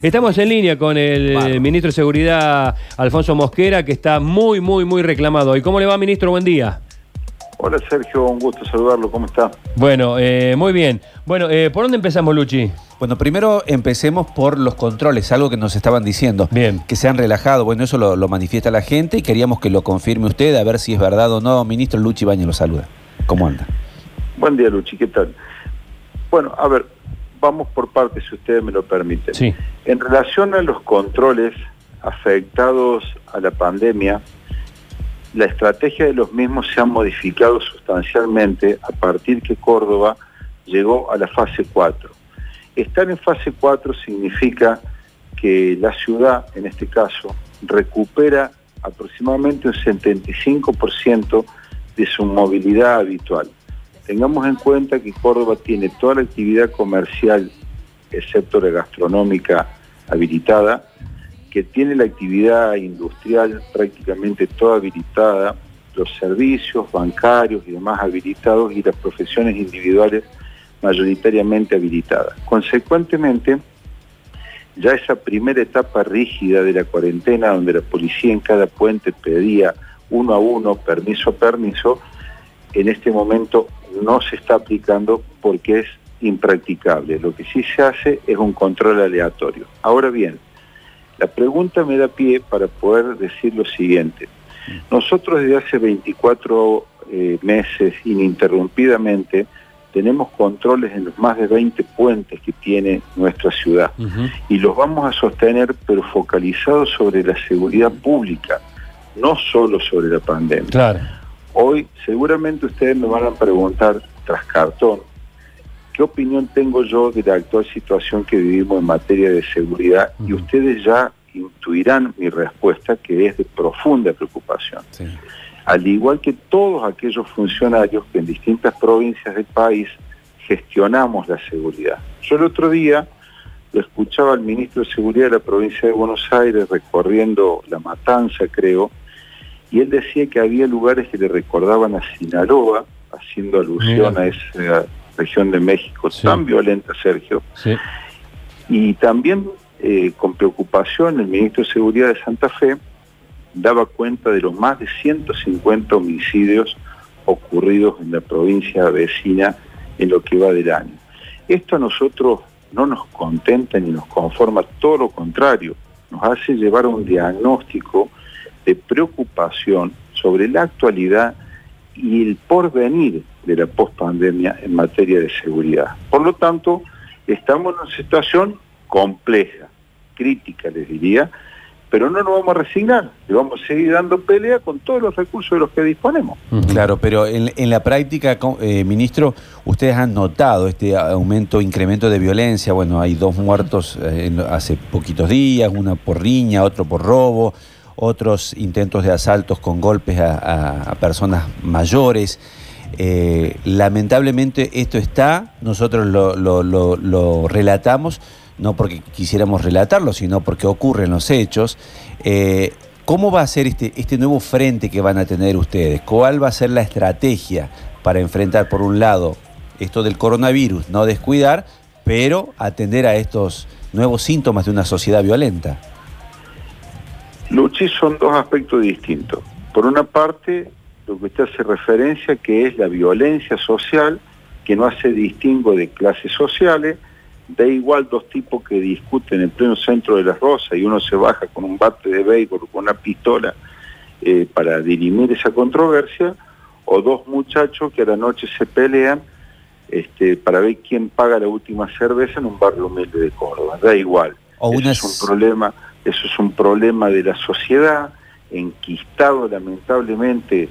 Estamos en línea con el ministro de Seguridad, Alfonso Mosquera, que está muy, muy, muy reclamado. ¿Y cómo le va, ministro? Buen día. Hola Sergio, un gusto saludarlo, ¿cómo está? Bueno, eh, muy bien. Bueno, eh, ¿por dónde empezamos, Luchi? Bueno, primero empecemos por los controles, algo que nos estaban diciendo. Bien. Que se han relajado. Bueno, eso lo, lo manifiesta la gente y queríamos que lo confirme usted, a ver si es verdad o no. Ministro Luchi Baño lo saluda. ¿Cómo anda? Buen día Luchi, ¿qué tal? Bueno, a ver, vamos por partes si ustedes me lo permiten. Sí. En relación a los controles afectados a la pandemia, la estrategia de los mismos se ha modificado sustancialmente a partir que Córdoba llegó a la fase 4. Estar en fase 4 significa que la ciudad, en este caso, recupera aproximadamente un 75% de su movilidad habitual. Tengamos en cuenta que Córdoba tiene toda la actividad comercial, excepto la gastronómica, habilitada, que tiene la actividad industrial prácticamente toda habilitada, los servicios bancarios y demás habilitados y las profesiones individuales mayoritariamente habilitadas. Consecuentemente, ya esa primera etapa rígida de la cuarentena, donde la policía en cada puente pedía uno a uno, permiso a permiso, en este momento no se está aplicando porque es impracticable. Lo que sí se hace es un control aleatorio. Ahora bien, la pregunta me da pie para poder decir lo siguiente. Nosotros desde hace 24 eh, meses ininterrumpidamente tenemos controles en los más de 20 puentes que tiene nuestra ciudad y los vamos a sostener pero focalizados sobre la seguridad pública, no solo sobre la pandemia. Claro. Hoy seguramente ustedes me van a preguntar tras cartón, ¿qué opinión tengo yo de la actual situación que vivimos en materia de seguridad? Y ustedes ya intuirán mi respuesta que es de profunda preocupación. Sí. Al igual que todos aquellos funcionarios que en distintas provincias del país gestionamos la seguridad. Yo el otro día lo escuchaba al ministro de Seguridad de la provincia de Buenos Aires recorriendo la matanza, creo, y él decía que había lugares que le recordaban a Sinaloa, haciendo alusión Mira. a esa región de México Sí. tan violenta, Sergio. Sí. Y también eh, con preocupación el ministro de Seguridad de Santa Fe daba cuenta de los más de 150 homicidios ocurridos en la provincia vecina en lo que va del año. Esto a nosotros no nos contenta ni nos conforma, todo lo contrario, nos hace llevar a un diagnóstico de preocupación sobre la actualidad y el porvenir de la pospandemia en materia de seguridad. Por lo tanto, estamos en una situación compleja, crítica les diría, pero no nos vamos a resignar, le vamos a seguir dando pelea con todos los recursos de los que disponemos. Claro, pero en, en la práctica, eh, ministro, ustedes han notado este aumento, incremento de violencia. Bueno, hay dos muertos eh, hace poquitos días, una por riña, otro por robo, otros intentos de asaltos con golpes a, personas mayores. Eh, lamentablemente esto está, nosotros lo relatamos, no porque quisiéramos relatarlo, sino porque ocurren los hechos. Eh, ¿Cómo va a ser este, este nuevo frente que van a tener ustedes? ¿Cuál va a ser la estrategia para enfrentar, por un lado, esto del coronavirus, no descuidar, pero atender a estos nuevos síntomas de una sociedad violenta? Luchi son dos aspectos distintos. Por una parte, lo que usted hace referencia que es la violencia social, que no hace distingo de clases sociales, da igual dos tipos que discuten en pleno centro de las rosas y uno se baja con un bate de béisbol o con una pistola eh, para dirimir esa controversia, o dos muchachos que a la noche se pelean este, para ver quién paga la última cerveza en un barrio humilde de Córdoba. Da igual. O Eso es un problema, eso es un problema de la sociedad, enquistado lamentablemente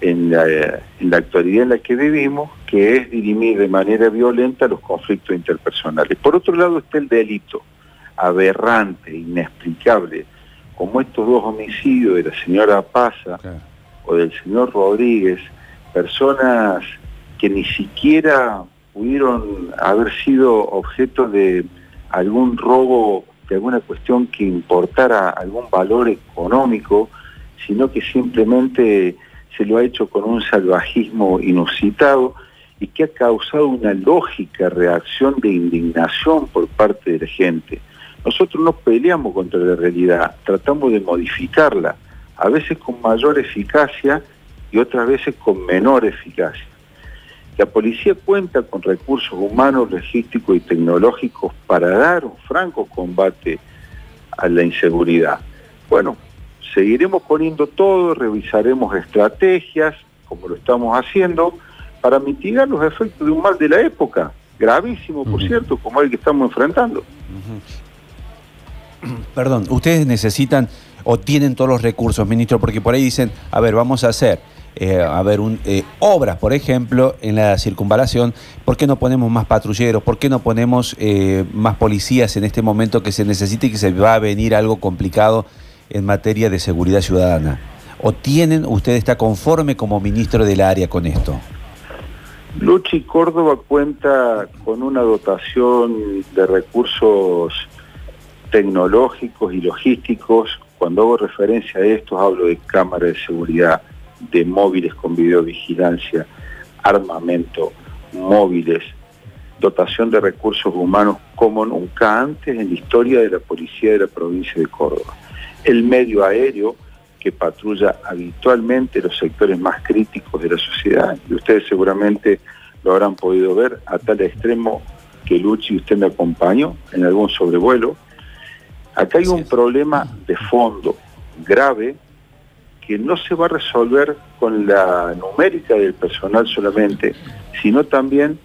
en la, en la actualidad en la que vivimos, que es dirimir de manera violenta los conflictos interpersonales. Por otro lado está el delito aberrante, inexplicable, como estos dos homicidios de la señora Paza o del señor Rodríguez, personas que ni siquiera pudieron haber sido objeto de algún robo, de alguna cuestión que importara algún valor económico, sino que simplemente se lo ha hecho con un salvajismo inusitado y que ha causado una lógica reacción de indignación por parte de la gente. Nosotros no peleamos contra la realidad, tratamos de modificarla, a veces con mayor eficacia y otras veces con menor eficacia. La policía cuenta con recursos humanos, logísticos y tecnológicos para dar un franco combate a la inseguridad. Bueno, seguiremos poniendo todo, revisaremos estrategias, como lo estamos haciendo, para mitigar los efectos de un mal de la época, gravísimo, por cierto, como el que estamos enfrentando. Perdón, ustedes necesitan o tienen todos los recursos, ministro, porque por ahí dicen, a ver, vamos a hacer eh, a ver, un, eh, obras, por ejemplo, en la circunvalación, ¿por qué no ponemos más patrulleros? ¿Por qué no ponemos eh, más policías en este momento que se necesita y que se va a venir algo complicado en materia de seguridad ciudadana? ¿O tienen, usted está conforme como ministro del área con esto? Luchi Córdoba cuenta con una dotación de recursos tecnológicos y logísticos. Cuando hago referencia a estos hablo de cámaras de seguridad, de móviles con videovigilancia, armamento, móviles, dotación de recursos humanos como nunca antes en la historia de la policía de la provincia de Córdoba. El medio aéreo que patrulla habitualmente los sectores más críticos de la sociedad, y ustedes seguramente lo habrán podido ver a tal extremo que Luchi usted me acompañó en algún sobrevuelo. Acá hay un problema de fondo grave que no se va a resolver con la numérica del personal solamente, sino también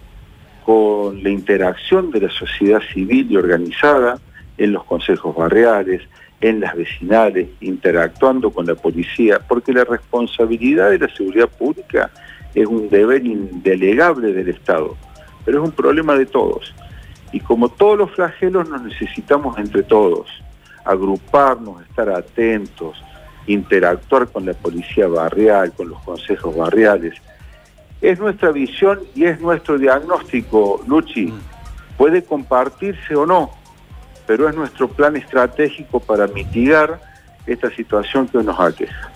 con la interacción de la sociedad civil y organizada en los consejos barriales, en las vecinales, interactuando con la policía, porque la responsabilidad de la seguridad pública es un deber indelegable del Estado, pero es un problema de todos. Y como todos los flagelos nos necesitamos entre todos, agruparnos, estar atentos, interactuar con la policía barrial, con los consejos barriales. Es nuestra visión y es nuestro diagnóstico, Luchi. Mm. Puede compartirse o no, pero es nuestro plan estratégico para mitigar esta situación que nos aqueja.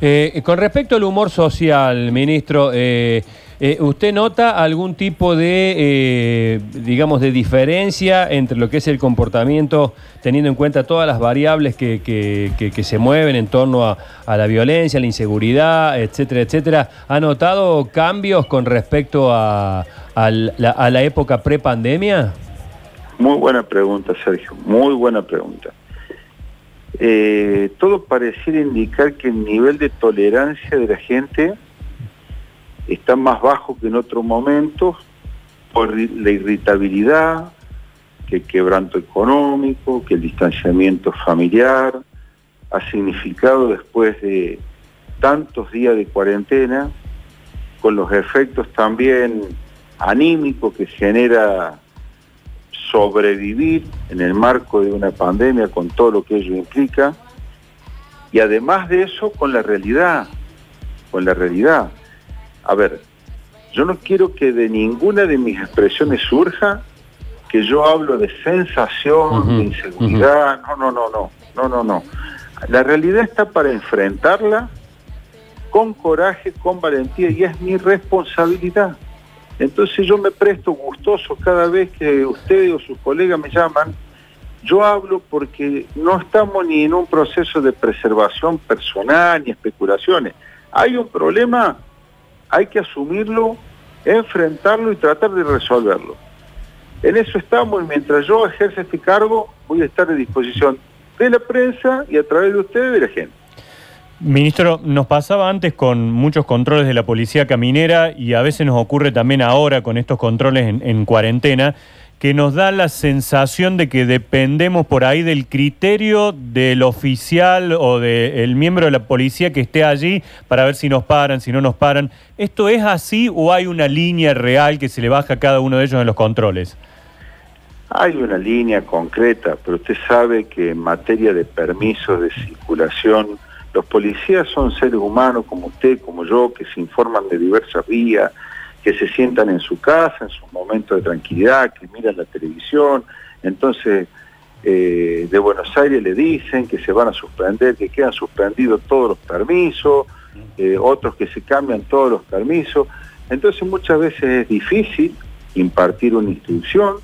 Eh, con respecto al humor social, ministro, eh, eh, ¿Usted nota algún tipo de, eh, digamos, de diferencia entre lo que es el comportamiento, teniendo en cuenta todas las variables que, que, se mueven en torno a, la violencia, la inseguridad, etcétera, etcétera? ¿Ha notado cambios con respecto a, la, a la época prepandemia? Muy buena pregunta, Sergio, muy buena pregunta. Eh, todo pareciera indicar que el nivel de tolerancia de la gente está más bajo que en otros momentos por la irritabilidad, que el quebranto económico, que el distanciamiento familiar. Ha significado después de tantos días de cuarentena, con los efectos también anímicos que genera sobrevivir en el marco de una pandemia con todo lo que ello implica, y además de eso con la realidad, con la realidad a ver, yo no quiero que de ninguna de mis expresiones surja que yo hablo de sensación, de inseguridad, no, no, no, no, no, no, no. La realidad está para enfrentarla con coraje, con valentía y es mi responsabilidad. Entonces yo me presto gustoso cada vez que ustedes o sus colegas me llaman, yo hablo porque no estamos ni en un proceso de preservación personal ni especulaciones. Hay un problema hay que asumirlo, enfrentarlo y tratar de resolverlo. En eso estamos y mientras yo ejerza este cargo voy a estar a disposición de la prensa y a través de ustedes de la gente. Ministro, nos pasaba antes con muchos controles de la policía caminera y a veces nos ocurre también ahora con estos controles en, en cuarentena que nos da la sensación de que dependemos por ahí del criterio del oficial o del miembro de la policía que esté allí para ver si nos paran, si no nos paran. ¿Esto es así o hay una línea real que se le baja a cada uno de ellos en los controles? Hay una línea concreta, pero usted sabe que en materia de permisos de circulación, los policías son seres humanos como usted, como yo, que se informan de diversas vías, que se sientan en su casa, en sus momentos de tranquilidad, que miran la televisión. Entonces, eh, de Buenos Aires le dicen que se van a suspender, que quedan suspendidos todos los permisos, eh, otros que se cambian todos los permisos. Entonces muchas veces es difícil impartir una instrucción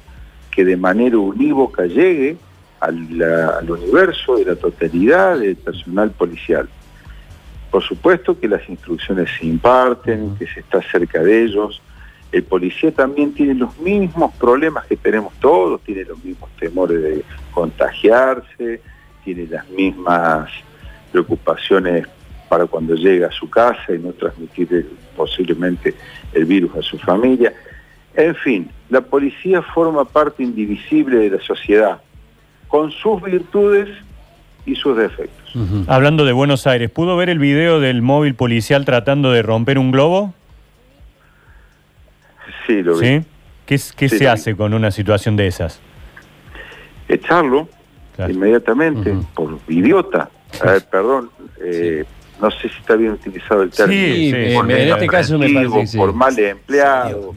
que de manera unívoca llegue al, al universo de la totalidad del personal policial. Por supuesto que las instrucciones se imparten, que se está cerca de ellos. El policía también tiene los mismos problemas que tenemos todos, tiene los mismos temores de contagiarse, tiene las mismas preocupaciones para cuando llega a su casa y no transmitir posiblemente el virus a su familia. En fin, la policía forma parte indivisible de la sociedad, con sus virtudes y sus defectos. Hablando de Buenos Aires, ¿pudo ver el video del móvil policial tratando de romper un globo? Sí, lo vi. ¿Sí? ¿Qué, es- qué Sí, se hace con una situación de esas? Echarlo Claro. inmediatamente por idiota. A ver, perdón, eh, no sé si está bien utilizado el término. Sí, sí, Por en este caso me parece. Por mal empleado,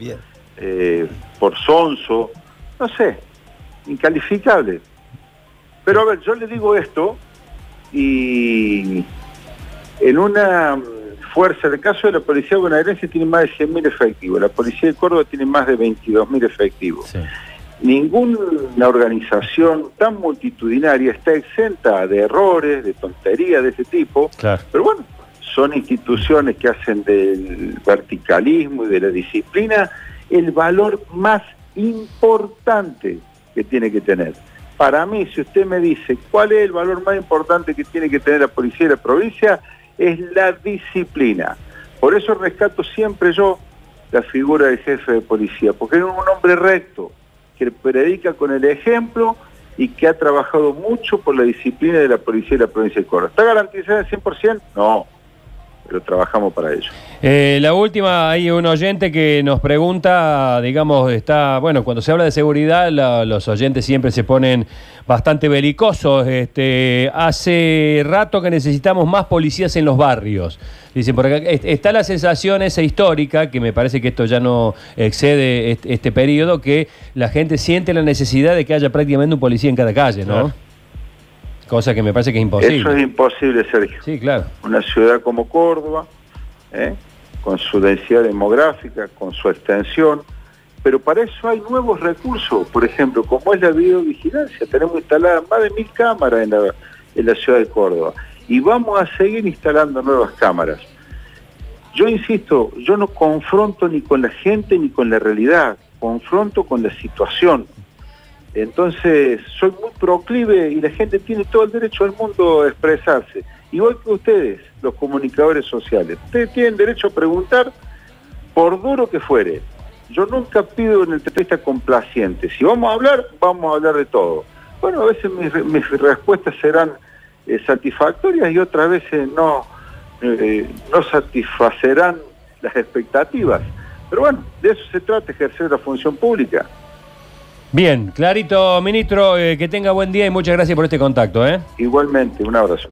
eh, por sonso, no sé, incalificable. Pero a ver, yo le digo esto y en una fuerza, el caso de la policía bonaerense tiene más de 100.000 efectivos, la policía de Córdoba tiene más de 22.000 efectivos. Sí. Ninguna organización tan multitudinaria está exenta de errores, de tonterías de ese tipo, Claro. pero bueno, son instituciones que hacen del verticalismo y de la disciplina el valor más importante que tiene que tener. Para mí, si usted me dice cuál es el valor más importante que tiene que tener la policía de la provincia, es la disciplina. Por eso rescato siempre yo la figura del jefe de policía, porque es un hombre recto, que predica con el ejemplo y que ha trabajado mucho por la disciplina de la policía de la provincia de Córdoba. ¿Está garantizada al 100%? No, pero trabajamos para ello. Eh, la última, hay un oyente que nos pregunta, digamos, está, bueno, cuando se habla de seguridad, la- los oyentes siempre se ponen bastante belicosos. Este, hace rato que necesitamos más policías en los barrios. Dicen, por acá, está la sensación esa histórica, que me parece que esto ya no excede est- este, periodo, que la gente siente la necesidad de que haya prácticamente un policía en cada calle, ¿no? Claro. Cosa que me parece que es imposible. Eso es imposible, Sergio. Sí, claro. Una ciudad como Córdoba, ¿eh? con su densidad demográfica, con su extensión, pero para eso hay nuevos recursos, por ejemplo, como es la videovigilancia. Tenemos instaladas más de mil cámaras en la, en la ciudad de Córdoba y vamos a seguir instalando nuevas cámaras. Yo insisto, yo no confronto ni con la gente ni con la realidad, confronto con la situación. Entonces, soy muy proclive y la gente tiene todo el derecho del mundo a expresarse. Igual que ustedes, los comunicadores sociales. Ustedes tienen derecho a preguntar por duro que fuere. Yo nunca pido una entrevista complaciente. Si vamos a hablar, vamos a hablar de todo. Bueno, a veces mis respuestas serán eh, satisfactorias y otras veces no, eh, no satisfacerán las expectativas. Pero bueno, de eso se trata, ejercer la función pública. Bien, clarito, ministro, eh, que tenga buen día y muchas gracias por este contacto. ¿eh? Igualmente, un abrazo.